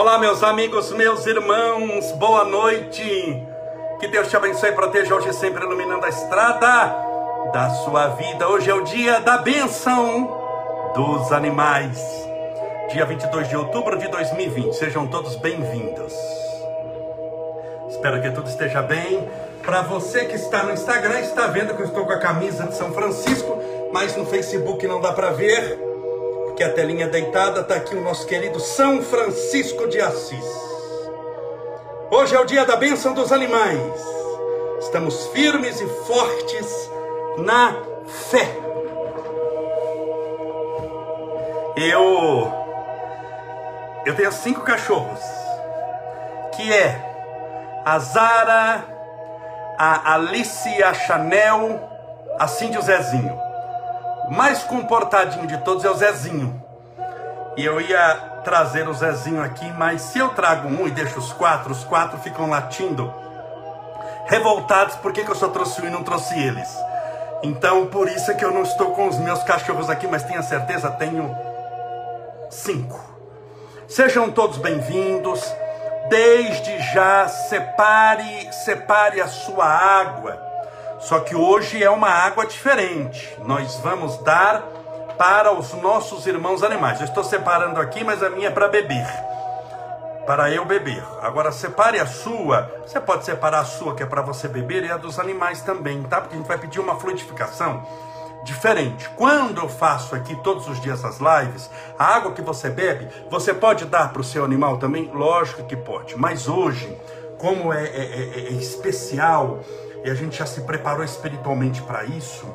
Olá, meus amigos, meus irmãos, boa noite. Que Deus te abençoe e proteja hoje sempre iluminando a estrada da sua vida. Hoje é o dia da bênção dos animais. Dia 22 de outubro de 2020. Sejam todos bem-vindos. Espero que tudo esteja bem. Para você que está no Instagram, está vendo que eu estou com a camisa de São Francisco, mas no Facebook não dá para ver, porque a telinha deitada está aqui o nosso querido São Francisco de Assis. Hoje é o dia da bênção dos animais. Estamos firmes e fortes na fé. Eu eu tenho cinco cachorros, que é a Zara, a Alice, a Chanel, a Cindy e o Zezinho. Mais comportadinho de todos é o Zezinho. E eu ia trazer o Zezinho aqui, mas se eu trago um e deixo os quatro, os quatro ficam latindo, revoltados porque que eu só trouxe um e não trouxe eles. Então, por isso é que eu não estou com os meus cachorros aqui, mas tenha certeza, tenho cinco. Sejam todos bem-vindos. Desde já separe, separe a sua água. Só que hoje é uma água diferente. Nós vamos dar para os nossos irmãos animais. Eu estou separando aqui, mas a minha é para beber. Para eu beber. Agora separe a sua. Você pode separar a sua que é para você beber e a dos animais também, tá? Porque a gente vai pedir uma fluidificação diferente. Quando eu faço aqui todos os dias as lives, a água que você bebe, você pode dar para o seu animal também? Lógico que pode. Mas hoje, como é, é, é, é especial e a gente já se preparou espiritualmente para isso,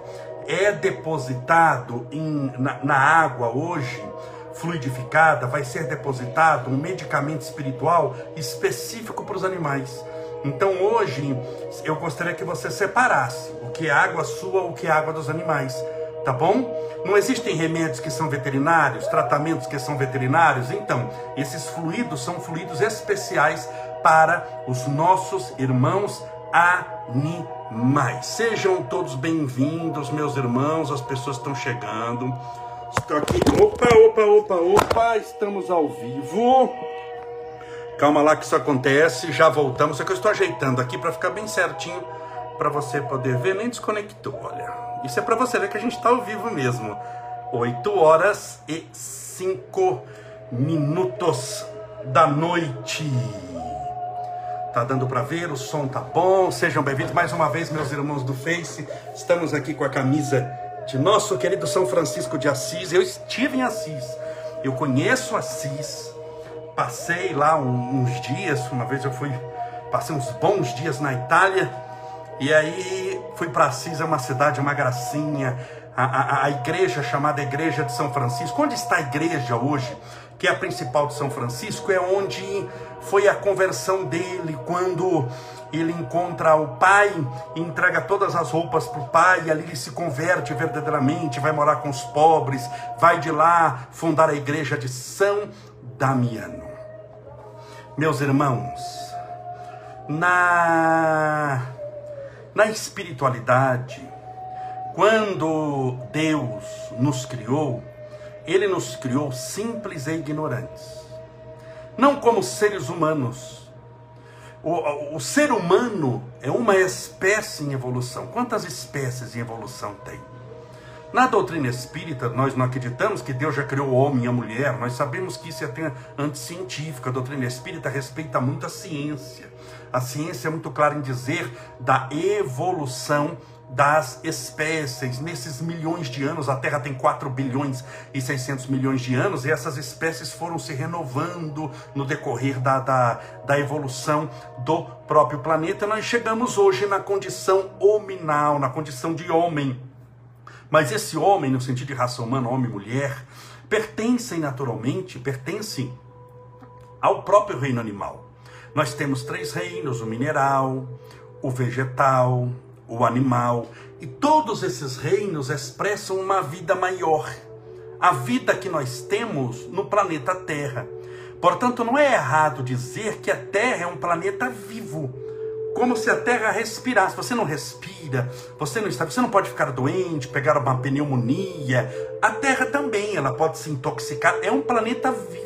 é depositado em, na, na água hoje fluidificada, vai ser depositado um medicamento espiritual específico para os animais. Então hoje eu gostaria que você separasse o que é água sua, o que é água dos animais, tá bom? Não existem remédios que são veterinários, tratamentos que são veterinários, então esses fluidos são fluidos especiais para os nossos irmãos animais. Sejam todos bem-vindos, meus irmãos, as pessoas estão chegando. Estou aqui. Opa, opa, opa, opa, estamos ao vivo. Calma lá que isso acontece, já voltamos. Só que eu estou ajeitando aqui para ficar bem certinho para você poder ver. Nem desconectou, olha. Isso é para você ver que a gente está ao vivo mesmo. 8 horas e 5 minutos da noite. Tá dando para ver, o som tá bom. Sejam bem-vindos mais uma vez, meus irmãos do Face. Estamos aqui com a camisa de nosso querido São Francisco de Assis. Eu estive em Assis. Eu conheço Assis passei lá uns dias, uma vez eu fui, passei uns bons dias na Itália, e aí fui para Assis, é uma cidade, uma gracinha, a, a, a, igreja chamada Igreja de São Francisco. Onde está a igreja hoje, que é a principal de São Francisco, é onde foi a conversão dele, quando ele encontra o pai, entrega todas as roupas para o pai, e ali ele se converte verdadeiramente, vai morar com os pobres, vai de lá fundar a igreja de São Damiano. Meus irmãos, na, na espiritualidade, quando Deus nos criou, Ele nos criou simples e ignorantes, não como seres humanos. O, o ser humano é uma espécie em evolução. Quantas espécies em evolução tem? Na doutrina espírita, nós não acreditamos que Deus já criou o homem e a mulher, nós sabemos que isso é até anticientífico. A doutrina espírita respeita muito a ciência. A ciência é muito clara em dizer da evolução das espécies. Nesses milhões de anos, a Terra tem 4 bilhões e 600 milhões de anos, e essas espécies foram se renovando no decorrer da, da, da evolução do próprio planeta. Nós chegamos hoje na condição hominal, na condição de homem. Mas esse homem, no sentido de raça humana, homem e mulher, pertencem naturalmente, pertencem ao próprio reino animal. Nós temos três reinos: o mineral, o vegetal, o animal, e todos esses reinos expressam uma vida maior, a vida que nós temos no planeta Terra. Portanto, não é errado dizer que a Terra é um planeta vivo como se a terra respirasse. Você não respira, você não está, você não pode ficar doente, pegar uma pneumonia. A terra também, ela pode se intoxicar. É um planeta vivo.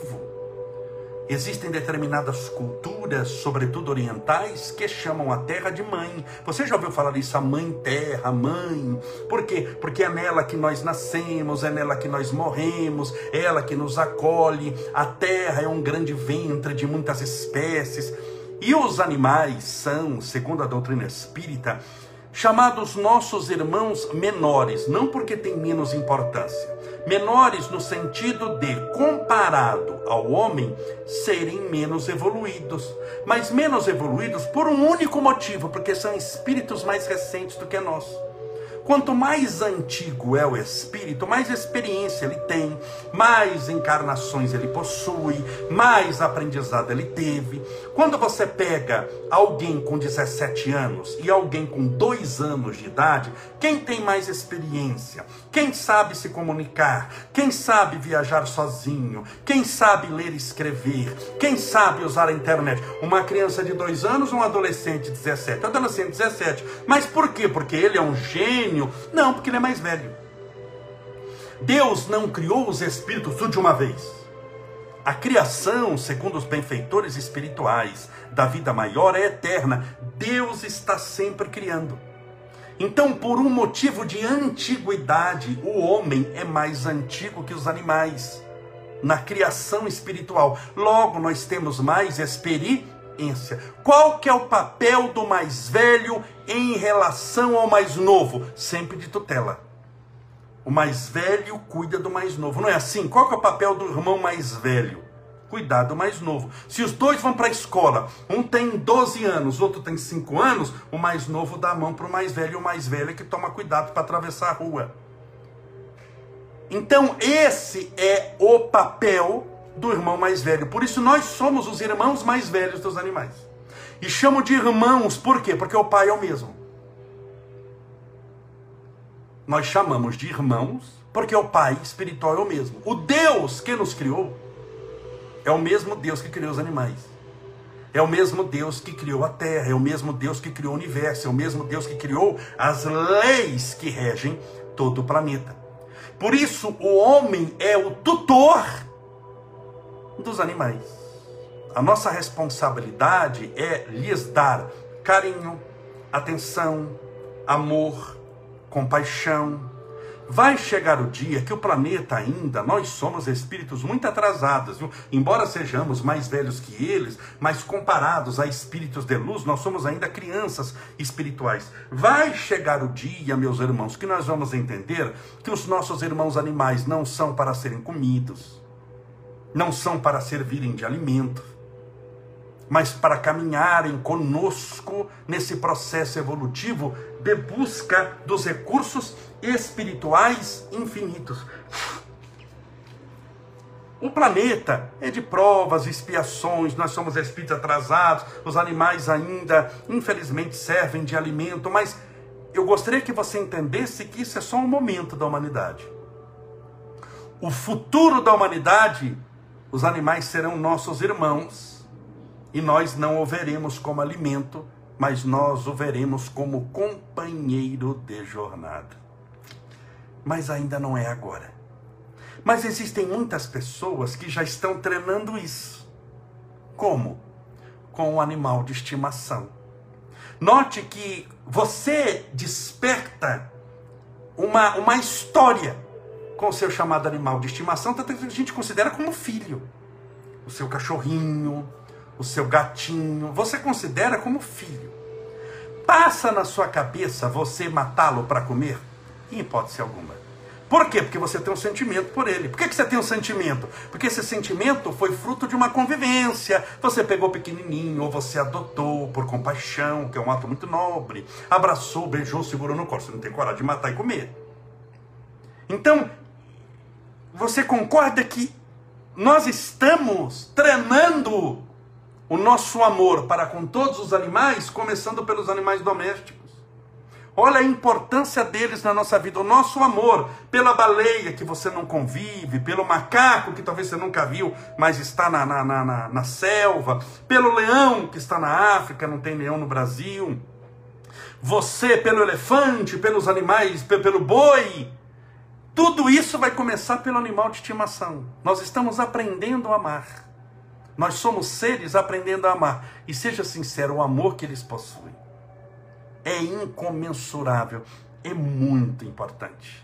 Existem determinadas culturas, sobretudo orientais, que chamam a terra de mãe. Você já ouviu falar isso, a mãe terra, mãe? Por quê? Porque é nela que nós nascemos, é nela que nós morremos, é ela que nos acolhe. A terra é um grande ventre de muitas espécies. E os animais são, segundo a doutrina espírita, chamados nossos irmãos menores, não porque têm menos importância, menores no sentido de, comparado ao homem, serem menos evoluídos, mas menos evoluídos por um único motivo, porque são espíritos mais recentes do que nós. Quanto mais antigo é o espírito, mais experiência ele tem, mais encarnações ele possui, mais aprendizado ele teve. Quando você pega alguém com 17 anos e alguém com 2 anos de idade, quem tem mais experiência? Quem sabe se comunicar? Quem sabe viajar sozinho? Quem sabe ler e escrever? Quem sabe usar a internet? Uma criança de 2 anos um adolescente de 17? Adolescente de 17. Mas por quê? Porque ele é um gênio não, porque ele é mais velho. Deus não criou os espíritos tudo de uma vez. A criação, segundo os benfeitores espirituais da vida maior, é eterna. Deus está sempre criando. Então, por um motivo de antiguidade, o homem é mais antigo que os animais na criação espiritual. Logo, nós temos mais experiência. Qual que é o papel do mais velho em relação ao mais novo? Sempre de tutela. O mais velho cuida do mais novo. Não é assim? Qual que é o papel do irmão mais velho? Cuidar do mais novo. Se os dois vão para a escola, um tem 12 anos, outro tem 5 anos, o mais novo dá a mão para o mais velho, e o mais velho é que toma cuidado para atravessar a rua. Então, esse é o papel do irmão mais velho. Por isso nós somos os irmãos mais velhos dos animais. E chamo de irmãos, por quê? Porque o pai é o mesmo. Nós chamamos de irmãos porque o pai espiritual é o mesmo. O Deus que nos criou é o mesmo Deus que criou os animais. É o mesmo Deus que criou a terra, é o mesmo Deus que criou o universo, é o mesmo Deus que criou as leis que regem todo o planeta. Por isso, o homem é o tutor dos animais. A nossa responsabilidade é lhes dar carinho, atenção, amor, compaixão. Vai chegar o dia que o planeta ainda, nós somos espíritos muito atrasados, viu? embora sejamos mais velhos que eles, mas comparados a espíritos de luz, nós somos ainda crianças espirituais. Vai chegar o dia, meus irmãos, que nós vamos entender que os nossos irmãos animais não são para serem comidos não são para servirem de alimento, mas para caminharem conosco nesse processo evolutivo de busca dos recursos espirituais infinitos. O planeta é de provas, expiações, nós somos espíritos atrasados, os animais ainda, infelizmente, servem de alimento, mas eu gostaria que você entendesse que isso é só um momento da humanidade. O futuro da humanidade os animais serão nossos irmãos e nós não o veremos como alimento, mas nós o veremos como companheiro de jornada. Mas ainda não é agora. Mas existem muitas pessoas que já estão treinando isso. Como? Com o animal de estimação. Note que você desperta uma, uma história com o seu chamado animal de estimação, tanto que a gente considera como filho. O seu cachorrinho, o seu gatinho, você considera como filho. Passa na sua cabeça você matá-lo para comer? Em hipótese alguma. Por quê? Porque você tem um sentimento por ele. Por que, que você tem um sentimento? Porque esse sentimento foi fruto de uma convivência. Você pegou pequenininho, ou você adotou por compaixão, que é um ato muito nobre. Abraçou, beijou, segurou no corpo. Você não tem coragem de matar e comer. Então, você concorda que nós estamos treinando o nosso amor para com todos os animais, começando pelos animais domésticos? Olha a importância deles na nossa vida. O nosso amor pela baleia que você não convive, pelo macaco que talvez você nunca viu, mas está na, na, na, na selva, pelo leão que está na África, não tem leão no Brasil. Você pelo elefante, pelos animais, pelo boi, tudo isso vai começar pelo animal de estimação. Nós estamos aprendendo a amar. Nós somos seres aprendendo a amar. E seja sincero, o amor que eles possuem é incomensurável, é muito importante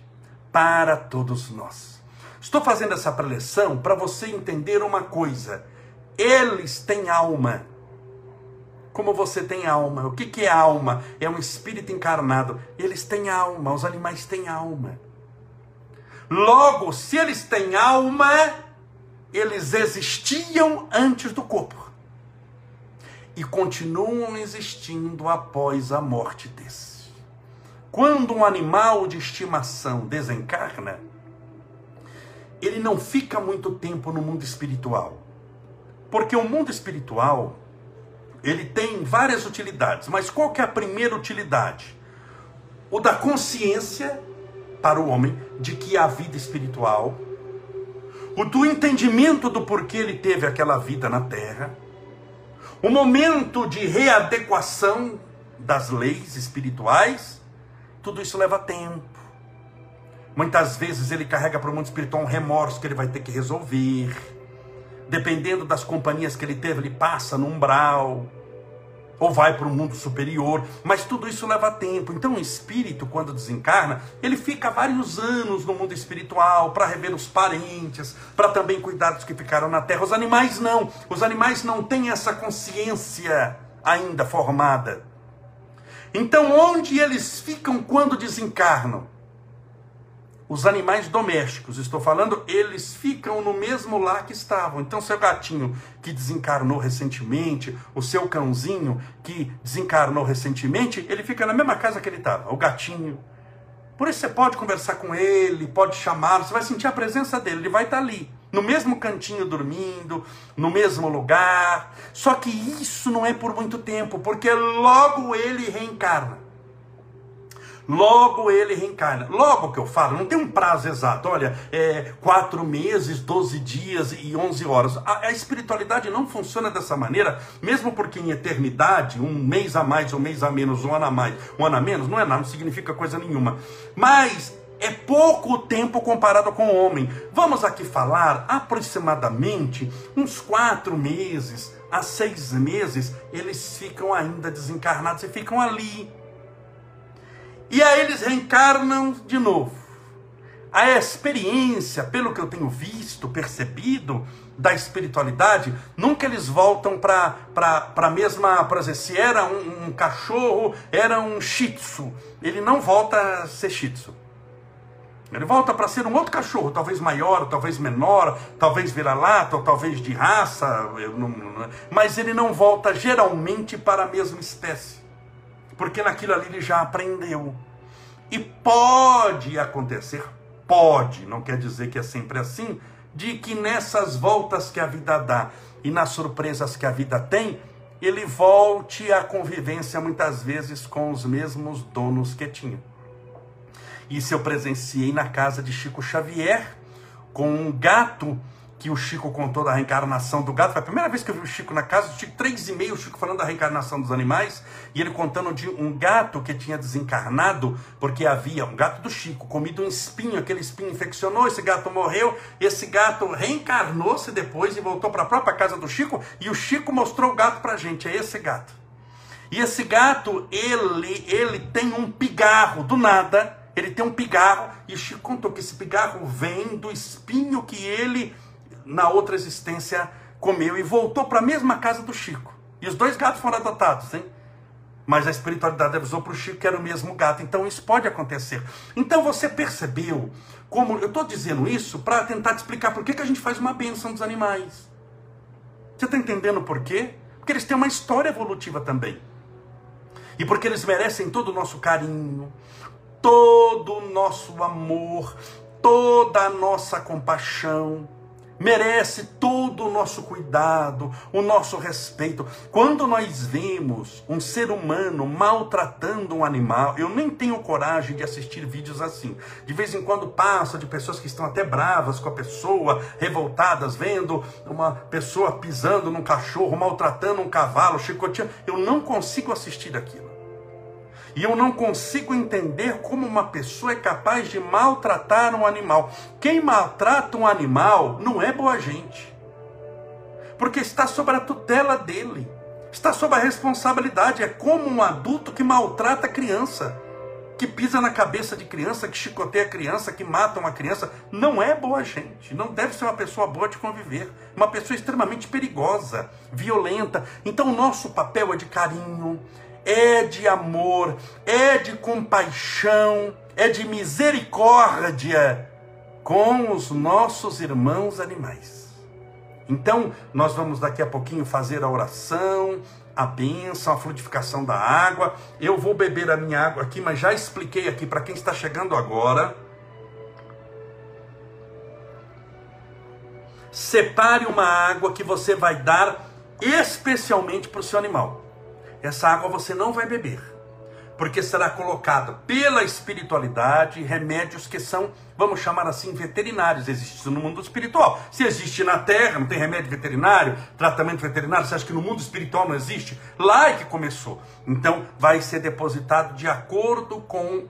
para todos nós. Estou fazendo essa preleção para você entender uma coisa. Eles têm alma. Como você tem alma. O que, que é alma? É um espírito encarnado. Eles têm alma, os animais têm alma. Logo, se eles têm alma, eles existiam antes do corpo e continuam existindo após a morte desse. Quando um animal de estimação desencarna, ele não fica muito tempo no mundo espiritual. Porque o mundo espiritual, ele tem várias utilidades, mas qual que é a primeira utilidade? O da consciência para o homem de que a vida espiritual, o do entendimento do porquê ele teve aquela vida na terra, o momento de readequação das leis espirituais, tudo isso leva tempo. Muitas vezes ele carrega para o mundo espiritual um remorso que ele vai ter que resolver. Dependendo das companhias que ele teve, ele passa no umbral ou vai para o mundo superior, mas tudo isso leva tempo. Então, o espírito, quando desencarna, ele fica vários anos no mundo espiritual para rever os parentes, para também cuidar dos que ficaram na terra. Os animais não, os animais não têm essa consciência ainda formada. Então, onde eles ficam quando desencarnam? Os animais domésticos, estou falando, eles ficam no mesmo lar que estavam. Então, seu gatinho que desencarnou recentemente, o seu cãozinho que desencarnou recentemente, ele fica na mesma casa que ele estava, o gatinho. Por isso você pode conversar com ele, pode chamá-lo, você vai sentir a presença dele, ele vai estar ali, no mesmo cantinho dormindo, no mesmo lugar. Só que isso não é por muito tempo, porque logo ele reencarna. Logo ele reencarna. Logo que eu falo, não tem um prazo exato. Olha, é quatro meses, doze dias e onze horas. A, a, espiritualidade não funciona dessa maneira, mesmo porque em eternidade, um mês a mais, um mês a menos, um ano a mais, um ano a menos, não é nada, não significa coisa nenhuma. Mas é pouco tempo comparado com o homem. Vamos aqui falar aproximadamente uns quatro meses a seis meses, eles ficam ainda desencarnados e ficam ali e aí eles reencarnam de novo. A experiência, pelo que eu tenho visto, percebido, da espiritualidade, nunca eles voltam para a mesma, por exemplo, se era um, um, cachorro, era um shih tzu, ele não volta a ser shih tzu. Ele volta para ser um outro cachorro, talvez maior, talvez menor, talvez vira-lata, talvez de raça, não, mas ele não volta geralmente para a mesma espécie porque naquilo ali ele já aprendeu. E pode acontecer, pode, não quer dizer que é sempre assim, de que nessas voltas que a vida dá e nas surpresas que a vida tem, ele volte à convivência muitas vezes com os mesmos donos que tinha. Isso eu presenciei na casa de Chico Xavier, com um gato que o Chico contou da reencarnação do gato. Foi a primeira vez que eu vi o Chico na casa. O Chico, três e meio, o Chico falando da reencarnação dos animais. E ele contando de um gato que tinha desencarnado, porque havia um gato do Chico, comido um espinho. Aquele espinho infeccionou, esse gato morreu. Esse gato reencarnou-se depois e voltou para a própria casa do Chico. E o Chico mostrou o gato para gente. É esse gato. E esse gato, ele, ele tem um pigarro do nada. Ele tem um pigarro. E o Chico contou que esse pigarro vem do espinho que ele na outra existência comeu e voltou para a mesma casa do Chico. E os dois gatos foram adotados, hein? Mas a espiritualidade avisou para o Chico que era o mesmo gato. Então isso pode acontecer. Então você percebeu como. Eu estou dizendo isso para tentar te explicar por que, que a gente faz uma bênção dos animais. Você está entendendo por quê? Porque eles têm uma história evolutiva também. E porque eles merecem todo o nosso carinho, todo o nosso amor, toda a nossa compaixão merece todo o nosso cuidado, o nosso respeito. Quando nós vemos um ser humano maltratando um animal, eu nem tenho coragem de assistir vídeos assim. De vez em quando passa de pessoas que estão até bravas com a pessoa, revoltadas, vendo uma pessoa pisando num cachorro, maltratando um cavalo, chicoteando. Eu não consigo assistir aquilo. E eu não consigo entender como uma pessoa é capaz de maltratar um animal. Quem maltrata um animal não é boa gente. porque está sob a tutela dele, está sob a responsabilidade. É como um adulto que maltrata a criança, que pisa na cabeça de criança, que chicoteia a criança, que mata uma criança. Não é boa gente, não deve ser uma pessoa boa de conviver, uma pessoa extremamente perigosa, violenta. Então, o nosso papel é de carinho, é de amor, é de compaixão, é de misericórdia com os nossos irmãos animais. Então, nós vamos daqui a pouquinho fazer a oração, a bênção, a frutificação da água. Eu vou beber a minha água aqui, mas já expliquei aqui para quem está chegando agora. Separe uma água que você vai dar especialmente para o seu animal. Essa água você não vai beber, porque será colocado pela espiritualidade remédios que são, vamos chamar assim, veterinários. Existe no mundo espiritual. Se existe na terra, não tem remédio veterinário, tratamento veterinário, você acha que no mundo espiritual não existe? Lá é que começou. Então, vai ser depositado de acordo com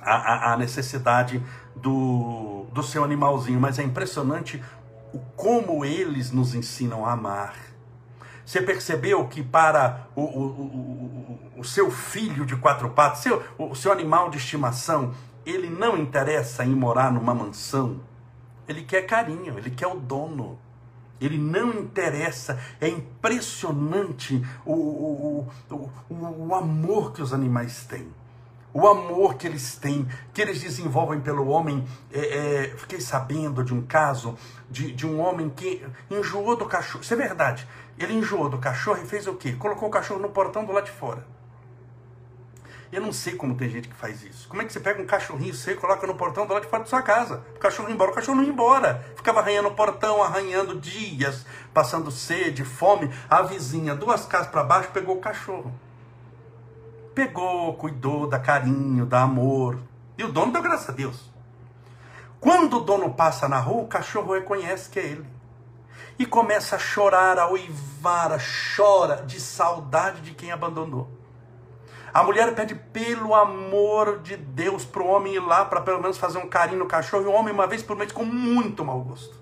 a, a, a necessidade do, do seu animalzinho. Mas é impressionante o como eles nos ensinam a amar você percebeu que para o, o, o, o seu filho de quatro patas, seu, o seu animal de estimação, ele não interessa em morar numa mansão. Ele quer carinho, ele quer o dono. Ele não interessa. É impressionante o, o, o, o amor que os animais têm o amor que eles têm, que eles desenvolvem pelo homem. É, é, fiquei sabendo de um caso de, de um homem que enjoou do cachorro. Isso é verdade. Ele enjoou do cachorro e fez o quê? Colocou o cachorro no portão do lado de fora. Eu não sei como tem gente que faz isso. Como é que você pega um cachorrinho e coloca no portão do lado de fora da sua casa? O cachorro ia embora, o cachorro não ia embora. Ficava arranhando o portão, arranhando dias, passando sede, fome. A vizinha, duas casas para baixo, pegou o cachorro. Pegou, cuidou, dá carinho, dá amor. E o dono deu graças a Deus. Quando o dono passa na rua, o cachorro reconhece que é ele e começa a chorar, a uivar, chora de saudade de quem abandonou. A mulher pede pelo amor de Deus para o homem ir lá para pelo menos fazer um carinho no cachorro. E o homem, uma vez por mês, com muito mau gosto,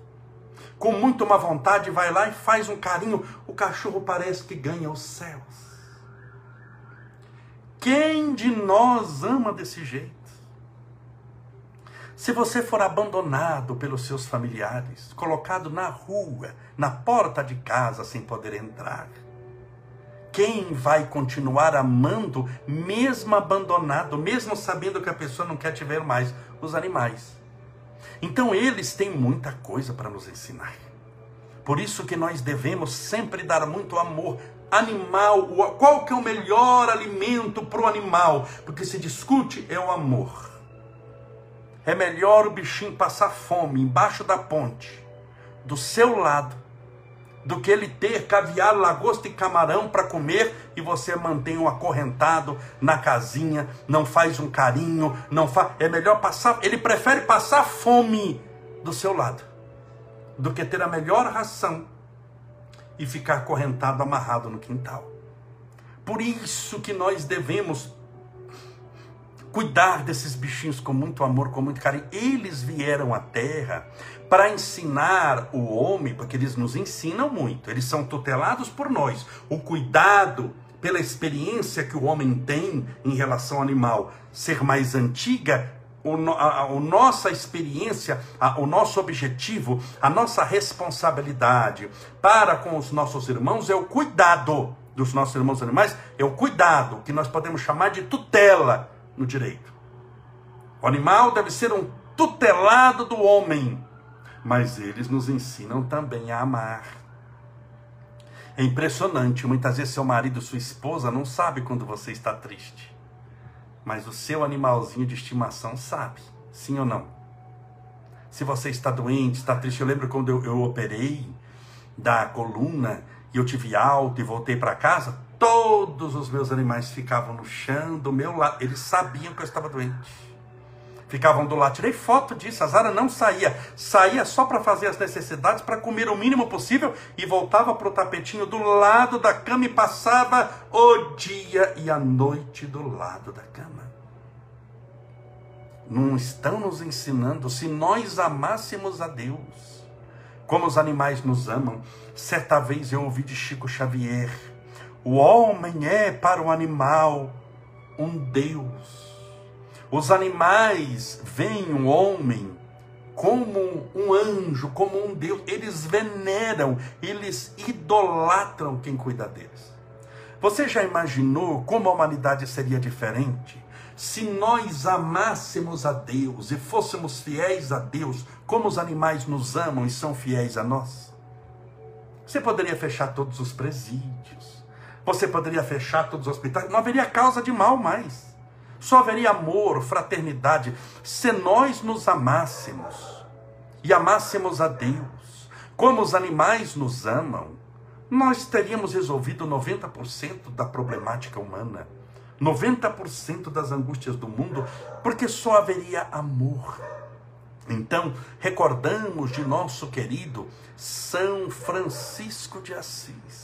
com muito má vontade, vai lá e faz um carinho. O cachorro parece que ganha os céus. Quem de nós ama desse jeito? Se você for abandonado pelos seus familiares, colocado na rua, na porta de casa sem poder entrar, quem vai continuar amando, mesmo abandonado, mesmo sabendo que a pessoa não quer te ver mais? Os animais. Então eles têm muita coisa para nos ensinar. Por isso que nós devemos sempre dar muito amor animal. Qual que é o melhor alimento para o animal? Porque se discute é o amor. É melhor o bichinho passar fome embaixo da ponte, do seu lado, do que ele ter caviar, lagosta e camarão para comer e você mantém o acorrentado na casinha, não faz um carinho, não faz. É melhor passar. Ele prefere passar fome do seu lado do que ter a melhor ração e ficar acorrentado, amarrado no quintal. Por isso que nós devemos cuidar desses bichinhos com muito amor, com muito carinho. Eles vieram à terra para ensinar o homem, porque eles nos ensinam muito, eles são tutelados por nós. O cuidado pela experiência que o homem tem em relação ao animal ser mais antiga, o, a, a, nossa experiência, a, o nosso objetivo, a nossa responsabilidade para com os nossos irmãos é o cuidado dos nossos irmãos animais, é o cuidado que nós podemos chamar de tutela no direito. O animal deve ser um tutelado do homem, mas eles nos ensinam também a amar. É impressionante, muitas vezes seu marido, sua esposa não sabe quando você está triste. Mas o seu animalzinho de estimação sabe, sim ou não? Se você está doente, está triste, eu lembro quando eu, eu operei da coluna e eu tive alta e voltei para casa, Todos os meus animais ficavam no chão, do meu lado. Eles sabiam que eu estava doente. Ficavam do lado. Tirei foto disso. A Zara não saía. Saía só para fazer as necessidades, para comer o mínimo possível e voltava para o tapetinho do lado da cama e passava o dia e a noite do lado da cama. Não estão nos ensinando, se nós amássemos a Deus, como os animais nos amam. Certa vez eu ouvi de Chico Xavier: o homem é para o animal um Deus. Os animais veem o homem como um anjo, como um Deus. Eles veneram, eles idolatram quem cuida deles. Você já imaginou como a humanidade seria diferente se nós amássemos a Deus e fôssemos fiéis a Deus, como os animais nos amam e são fiéis a nós? Você poderia fechar todos os presídios, você poderia fechar todos os hospitais, não haveria causa de mal mais. Só haveria amor, fraternidade, se nós nos amássemos e amássemos a Deus, como os animais nos amam, nós teríamos resolvido 90% da problemática humana, 90% das angústias do mundo, porque só haveria amor. Então, recordamos de nosso querido São Francisco de Assis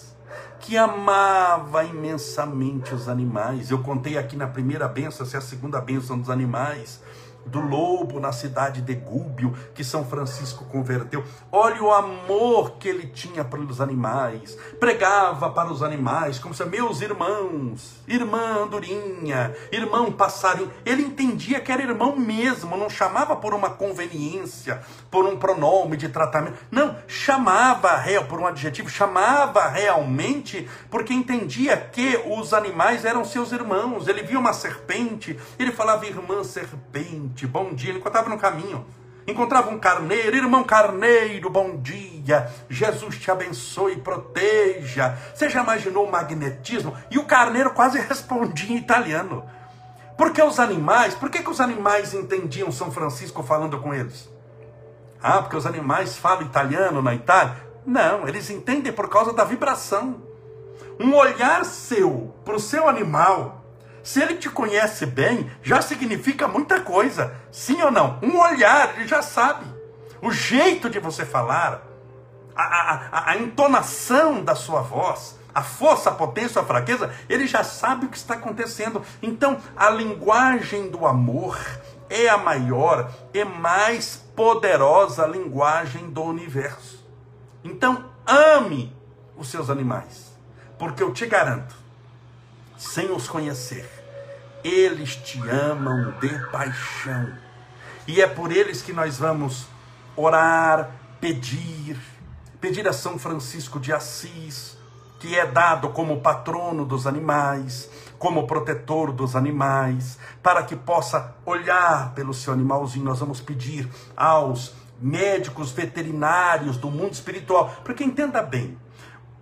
que amava imensamente os animais. Eu contei aqui na primeira benção, essa é a segunda benção dos animais do lobo na cidade de Gúbio, que São Francisco converteu. Olha o amor que ele tinha pelos animais. Pregava para os animais, como se meus irmãos, irmã andorinha, irmão passarinho. Ele entendia que era irmão mesmo, não chamava por uma conveniência, por um pronome de tratamento. Não, chamava real por um adjetivo, chamava realmente porque entendia que os animais eram seus irmãos. Ele via uma serpente, ele falava irmã serpente bom dia. Ele encontrava no caminho. Encontrava um carneiro, irmão carneiro, bom dia. Jesus te abençoe e proteja. Você já imaginou o magnetismo? E o carneiro quase respondia em italiano. Porque os animais, por que, que os animais entendiam São Francisco falando com eles? Ah, porque os animais falam italiano na Itália? Não, eles entendem por causa da vibração. Um olhar seu para o seu animal se ele te conhece bem, já significa muita coisa. Sim ou não? Um olhar, ele já sabe. O jeito de você falar, a, a, a entonação da sua voz, a força, a potência, a fraqueza, ele já sabe o que está acontecendo. Então, a linguagem do amor é a maior e mais poderosa linguagem do universo. Então, ame os seus animais, porque eu te garanto, sem os conhecer. Eles te amam de paixão. E é por eles que nós vamos orar, pedir, pedir a São Francisco de Assis, que é dado como patrono dos animais, como protetor dos animais, para que possa olhar pelo seu animalzinho. Nós vamos pedir aos médicos veterinários do mundo espiritual, porque entenda bem,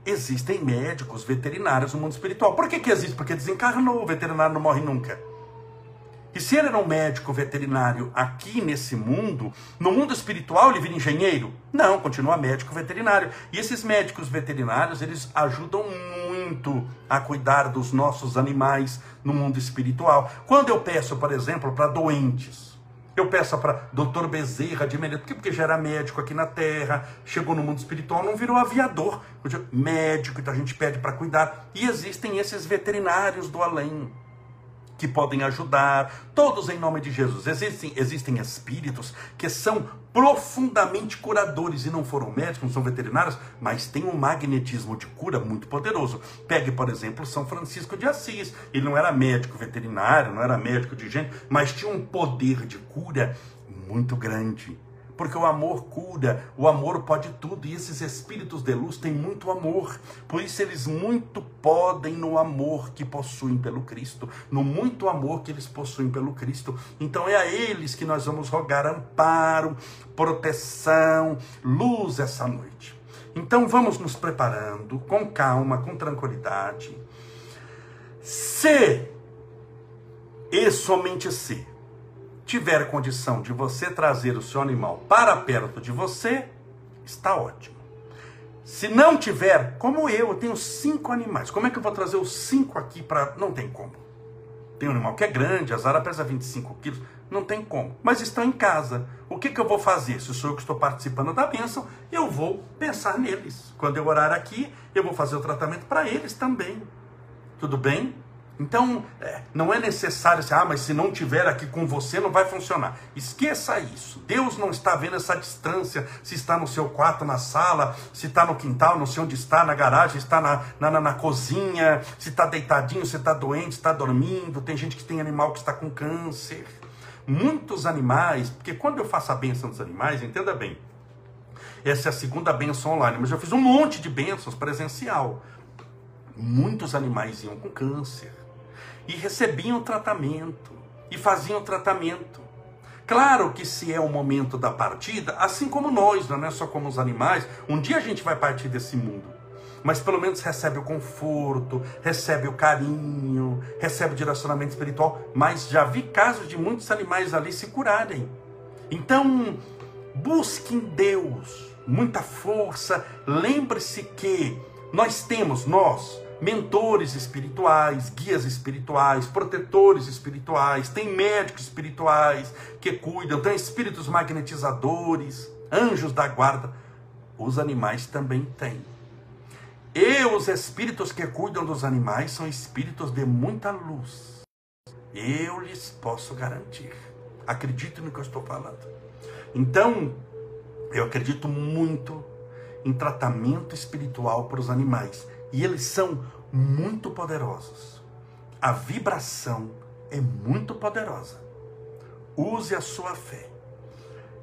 existem médicos veterinários no mundo espiritual. Por que, que existe? Porque desencarnou, o veterinário não morre nunca. E se ele era um médico veterinário aqui nesse mundo, no mundo espiritual ele vira engenheiro? Não, continua médico veterinário. E esses médicos veterinários, eles ajudam muito a cuidar dos nossos animais no mundo espiritual. Quando eu peço, por exemplo, para doentes, eu peço para doutor Bezerra de Menezes, porque, porque já era médico aqui na Terra, chegou no mundo espiritual, não virou aviador, médico, então a gente pede para cuidar. E existem esses veterinários do além que podem ajudar, todos em nome de Jesus. Existem, existem espíritos que são profundamente curadores e não foram médicos, não são veterinários, mas têm um magnetismo de cura muito poderoso. Pegue, por exemplo, São Francisco de Assis. Ele não era médico veterinário, não era médico de gente, mas tinha um poder de cura muito grande porque o amor cura, o amor pode tudo, e esses espíritos de luz têm muito amor, por isso eles muito podem no amor que possuem pelo Cristo, no muito amor que eles possuem pelo Cristo. Então é a eles que nós vamos rogar amparo, proteção, luz essa noite. Então vamos nos preparando com calma, com tranquilidade. Se e somente se tiver condição de você trazer o seu animal para perto de você, está ótimo. Se não tiver, como eu, eu tenho cinco animais. Como é que eu vou trazer os cinco aqui para. Não tem como. Tem um animal que é grande, a Zara pesa 25 quilos, não tem como. Mas estão em casa. O que, que eu vou fazer? Se sou eu que estou participando da bênção, eu vou pensar neles. Quando eu orar aqui, eu vou fazer o tratamento para eles também. Tudo bem? Então, é, não é necessário assim, ah, mas se não tiver aqui com você, não vai funcionar. Esqueça isso. Deus não está vendo essa distância, se está no seu quarto, na sala, se está no quintal, não sei onde está, na garagem, está na, na, na cozinha, se está deitadinho, se está doente, está dormindo. Tem gente que tem animal que está com câncer. Muitos animais, porque quando eu faço a bênção dos animais, entenda bem, essa é a segunda bênção online, mas eu fiz um monte de bênçãos presencial. Muitos animais iam com câncer e recebiam tratamento e faziam tratamento. Claro que se é o momento da partida, assim como nós, não é só como os animais, um dia a gente vai partir desse mundo. Mas pelo menos recebe o conforto, recebe o carinho, recebe o direcionamento espiritual. Mas já vi casos de muitos animais ali se curarem. Então, busque em Deus muita força. Lembre-se que nós temos, nós, mentores espirituais, guias espirituais, protetores espirituais, tem médicos espirituais que cuidam, tem espíritos magnetizadores, anjos da guarda. Os animais também têm. E os espíritos que cuidam dos animais são espíritos de muita luz. Eu lhes posso garantir. Acredito no que eu estou falando. Então, eu acredito muito em tratamento espiritual para os animais. E eles são muito poderosos. A vibração é muito poderosa. Use a sua fé.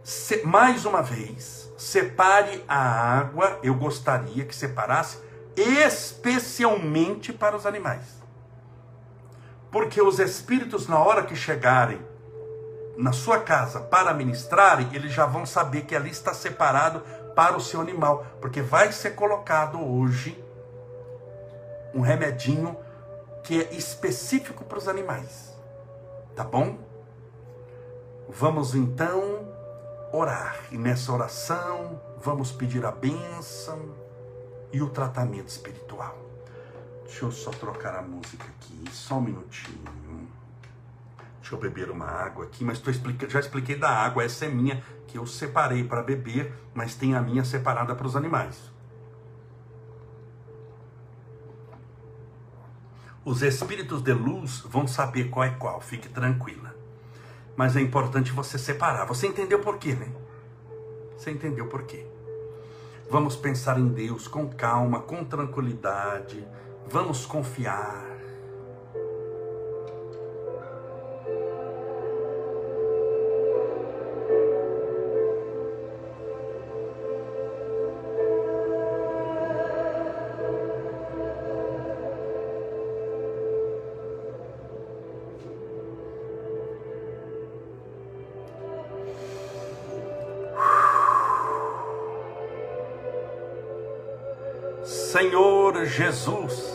Se, mais uma vez, separe a água. Eu gostaria que separasse especialmente para os animais. Porque os espíritos, na hora que chegarem na sua casa para ministrarem, eles já vão saber que ali está separado para o seu animal. Porque vai ser colocado hoje um remedinho que é específico para os animais. Tá bom? Vamos então orar. E nessa oração, vamos pedir a bênção e o tratamento espiritual. Deixa eu só trocar a música aqui, só um minutinho. Deixa eu beber uma água aqui, mas tô explicando, já expliquei da água, essa é minha, que eu separei para beber, mas tem a minha separada para os animais. Os espíritos de luz vão saber qual é qual, fique tranquila. Mas é importante você separar. Você entendeu por quê, né? Você entendeu por quê? Vamos pensar em Deus com calma, com tranquilidade. Vamos confiar. Jesus,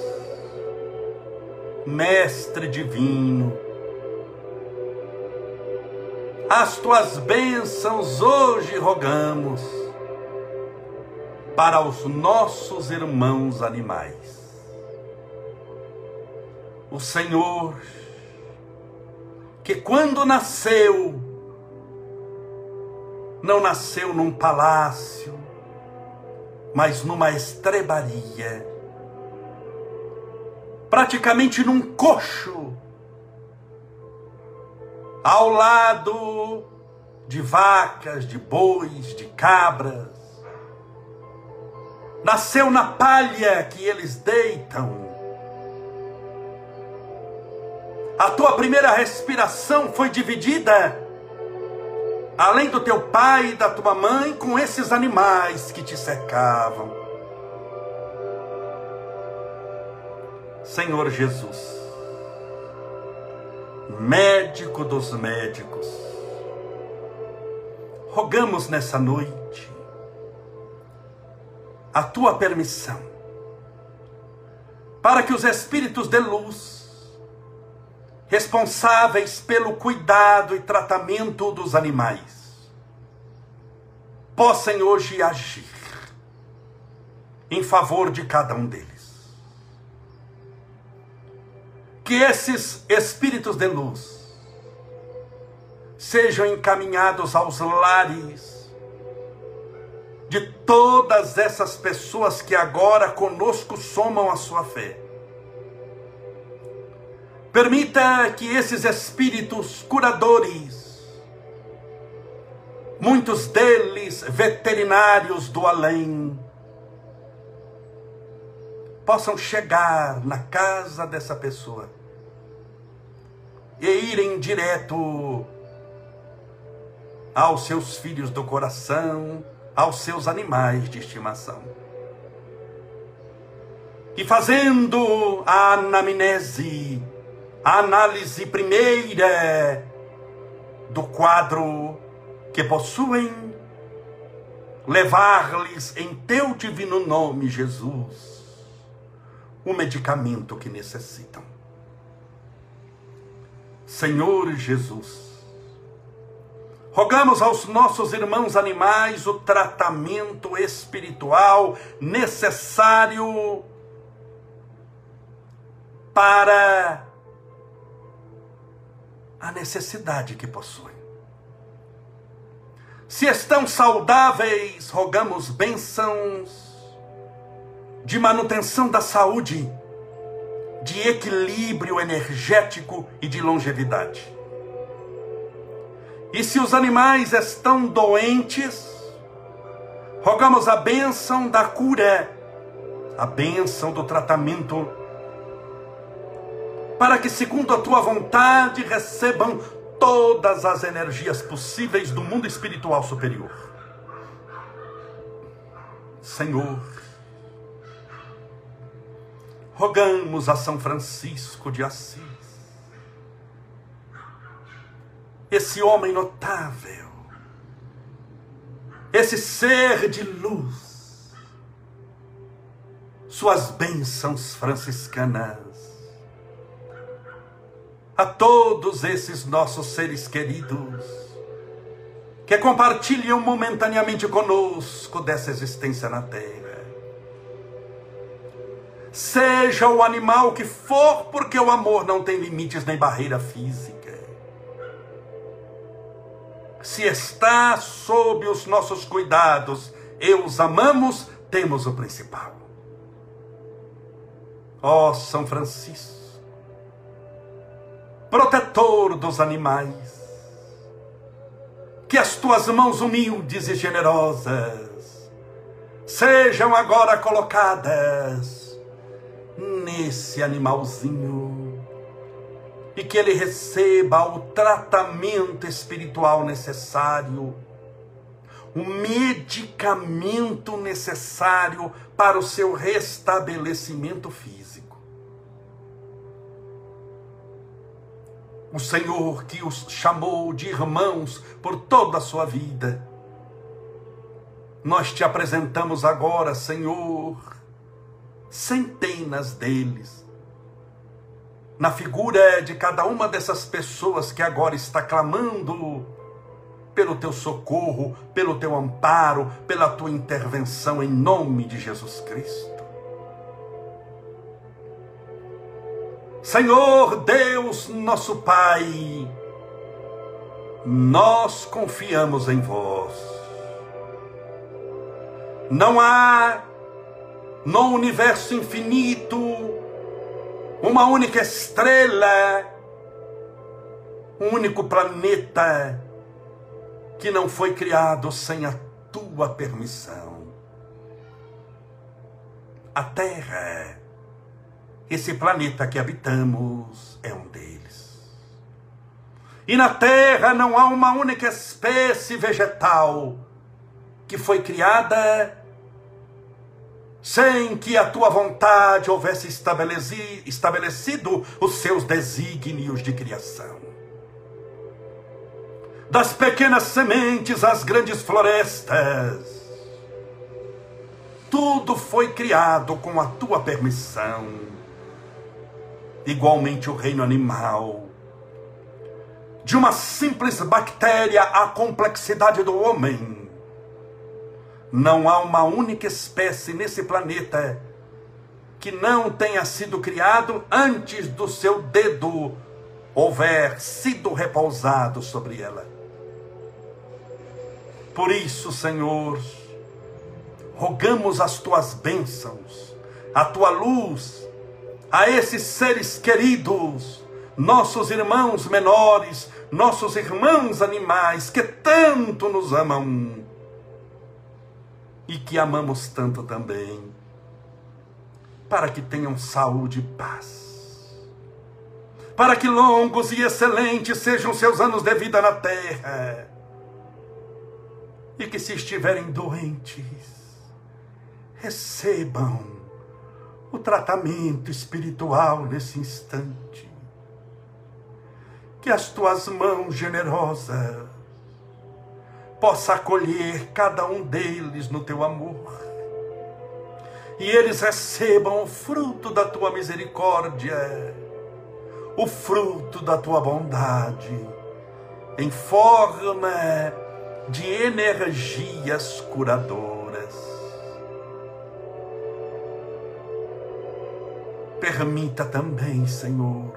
Mestre Divino, as tuas bênçãos hoje rogamos para os nossos irmãos animais. O Senhor, que quando nasceu, não nasceu num palácio, mas numa estrebaria, praticamente num coxo, ao lado de vacas, de bois, de cabras. Nasceu na palha que eles deitam. A tua primeira respiração foi dividida além do teu pai e da tua mãe, com esses animais que te cercavam. Senhor Jesus, médico dos médicos, rogamos nessa noite a tua permissão para que os espíritos de luz responsáveis pelo cuidado e tratamento dos animais, possam hoje agir em favor de cada um deles. Que esses espíritos de luz sejam encaminhados aos lares de todas essas pessoas que agora conosco somam a sua fé. Permita que esses espíritos curadores, muitos deles veterinários do além, possam chegar na casa dessa pessoa e irem direto aos seus filhos do coração, aos seus animais de estimação. E fazendo a anamnese, a análise primeira do quadro que possuem, levar-lhes em teu divino nome, Jesus, o medicamento que necessitam. Senhor Jesus, rogamos aos nossos irmãos animais o tratamento espiritual necessário para a necessidade que possuem. Se estão saudáveis, rogamos bênçãos de manutenção da saúde de equilíbrio energético e de longevidade. E se os animais estão doentes, rogamos a bênção da cura, a bênção do tratamento, para que, segundo a tua vontade, recebam todas as energias possíveis do mundo espiritual superior. Senhor, rogamos a São Francisco de Assis, esse homem notável, esse ser de luz, suas bênçãos franciscanas, a todos esses nossos seres queridos, que compartilham momentaneamente conosco dessa existência na terra seja o animal que for, porque o amor não tem limites nem barreira física. Se está sob os nossos cuidados e os amamos, temos o principal. Ó oh, São Francisco, protetor dos animais, que as tuas mãos humildes e generosas sejam agora colocadas nesse animalzinho e que ele receba o tratamento espiritual necessário, o medicamento necessário para o seu restabelecimento físico. O Senhor que os chamou de irmãos por toda a sua vida, nós te apresentamos agora, Senhor, centenas deles. Na figura de cada uma dessas pessoas que agora está clamando pelo teu socorro, pelo teu amparo, pela tua intervenção em nome de Jesus Cristo. Senhor Deus, nosso Pai, nós confiamos em vós. Não há no universo infinito, uma única estrela, um único planeta que não foi criado sem a tua permissão. A Terra, esse planeta que habitamos, é um deles. E na Terra não há uma única espécie vegetal que foi criada sem que a tua vontade houvesse estabelecido os seus desígnios de criação. Das pequenas sementes às grandes florestas, tudo foi criado com a tua permissão. Igualmente o reino animal, de uma simples bactéria à complexidade do homem, não há uma única espécie nesse planeta que não tenha sido criado antes do seu dedo houver sido repousado sobre ela. Por isso, Senhor, rogamos as tuas bênçãos, a tua luz, a esses seres queridos, nossos irmãos menores, nossos irmãos animais que tanto nos amam e que amamos tanto também, para que tenham saúde e paz, para que longos e excelentes sejam seus anos de vida na terra, e que se estiverem doentes, recebam o tratamento espiritual nesse instante. Que as tuas mãos generosas possa acolher cada um deles no teu amor. E eles recebam o fruto da tua misericórdia, o fruto da tua bondade, em forma de energias curadoras. Permita também, Senhor,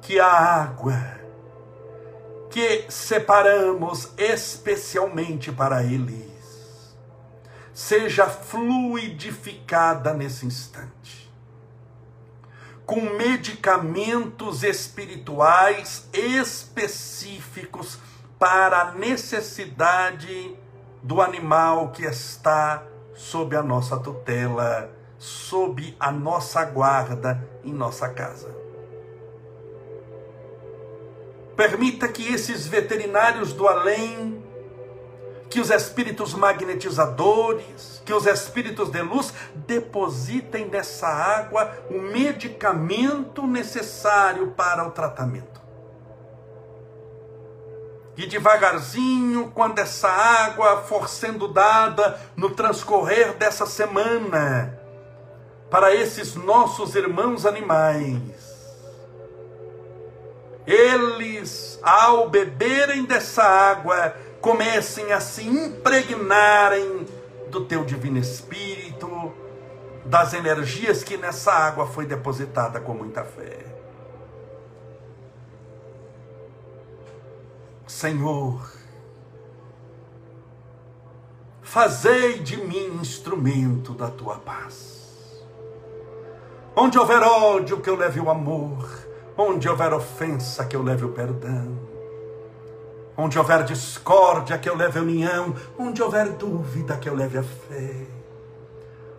que a água que separamos especialmente para eles seja fluidificada nesse instante. Com medicamentos espirituais específicos para a necessidade do animal que está sob a nossa tutela, sob a nossa guarda em nossa casa. Permita que esses veterinários do além, que os espíritos magnetizadores, que os espíritos de luz depositem nessa água o medicamento necessário para o tratamento. E devagarzinho, quando essa água for sendo dada no transcorrer dessa semana, para esses nossos irmãos animais, eles, ao beberem dessa água, comecem a se impregnarem do teu divino Espírito, das energias que nessa água foi depositada com muita fé. Senhor, fazei de mim instrumento da tua paz. Onde houver ódio, que eu leve o amor Onde houver ofensa, que eu leve o perdão. Onde houver discórdia, que eu leve a união. Onde houver dúvida, que eu leve a fé.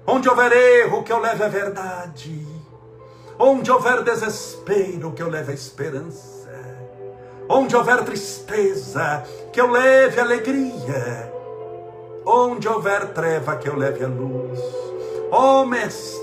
Onde houver erro, que eu leve a verdade. Onde houver desespero, que eu leve a esperança. Onde houver tristeza, que eu leve alegria. Onde houver treva, que eu leve a luz. Ó oh, Mestre,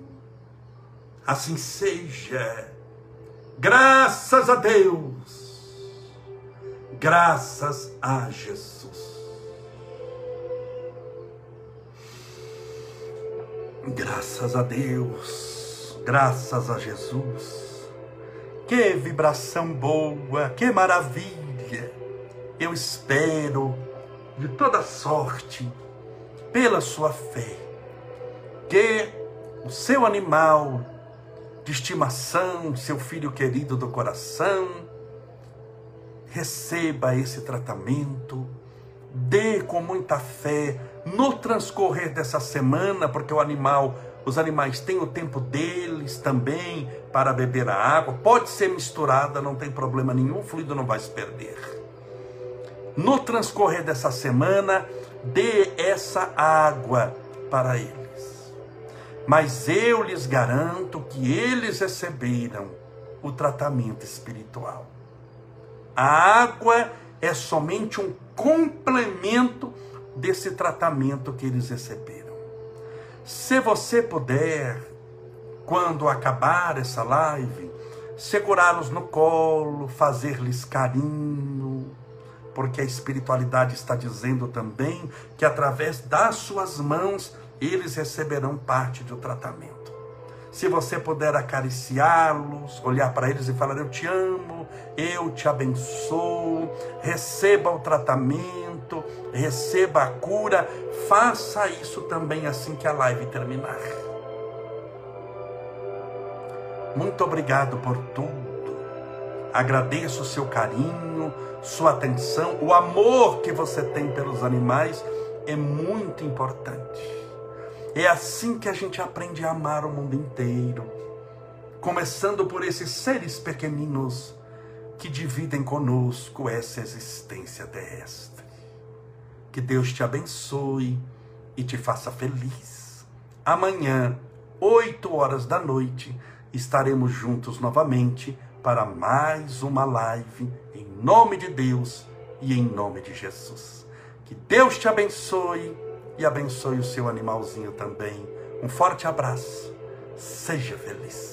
Assim seja. Graças a Deus. Graças a Jesus. Graças a Deus. Graças a Jesus. Que vibração boa, que maravilha. Eu espero de toda sorte, pela sua fé, que o seu animal de estimação, seu filho querido do coração, receba esse tratamento, dê com muita fé no transcorrer dessa semana, porque o animal, os animais têm o tempo deles também para beber a água, pode ser misturada, não tem problema nenhum, o fluido não vai se perder. No transcorrer dessa semana, dê essa água para ele mas eu lhes garanto que eles receberam o tratamento espiritual. A água é somente um complemento desse tratamento que eles receberam. Se você puder, quando acabar essa live, segurá-los no colo, fazer-lhes carinho, porque a espiritualidade está dizendo também que através das suas mãos eles receberão parte do tratamento. Se você puder acariciá-los, olhar para eles e falar: Eu te amo, eu te abençoo, receba o tratamento, receba a cura, faça isso também assim que a live terminar. Muito obrigado por tudo. Agradeço o seu carinho, sua atenção, o amor que você tem pelos animais é muito importante. É assim que a gente aprende a amar o mundo inteiro, começando por esses seres pequeninos que dividem conosco essa existência terrestre. Que Deus te abençoe e te faça feliz. Amanhã, oito horas da noite, estaremos juntos novamente para mais uma live em nome de Deus e em nome de Jesus. Que Deus te abençoe e abençoe o seu animalzinho também. Um forte abraço. Seja feliz.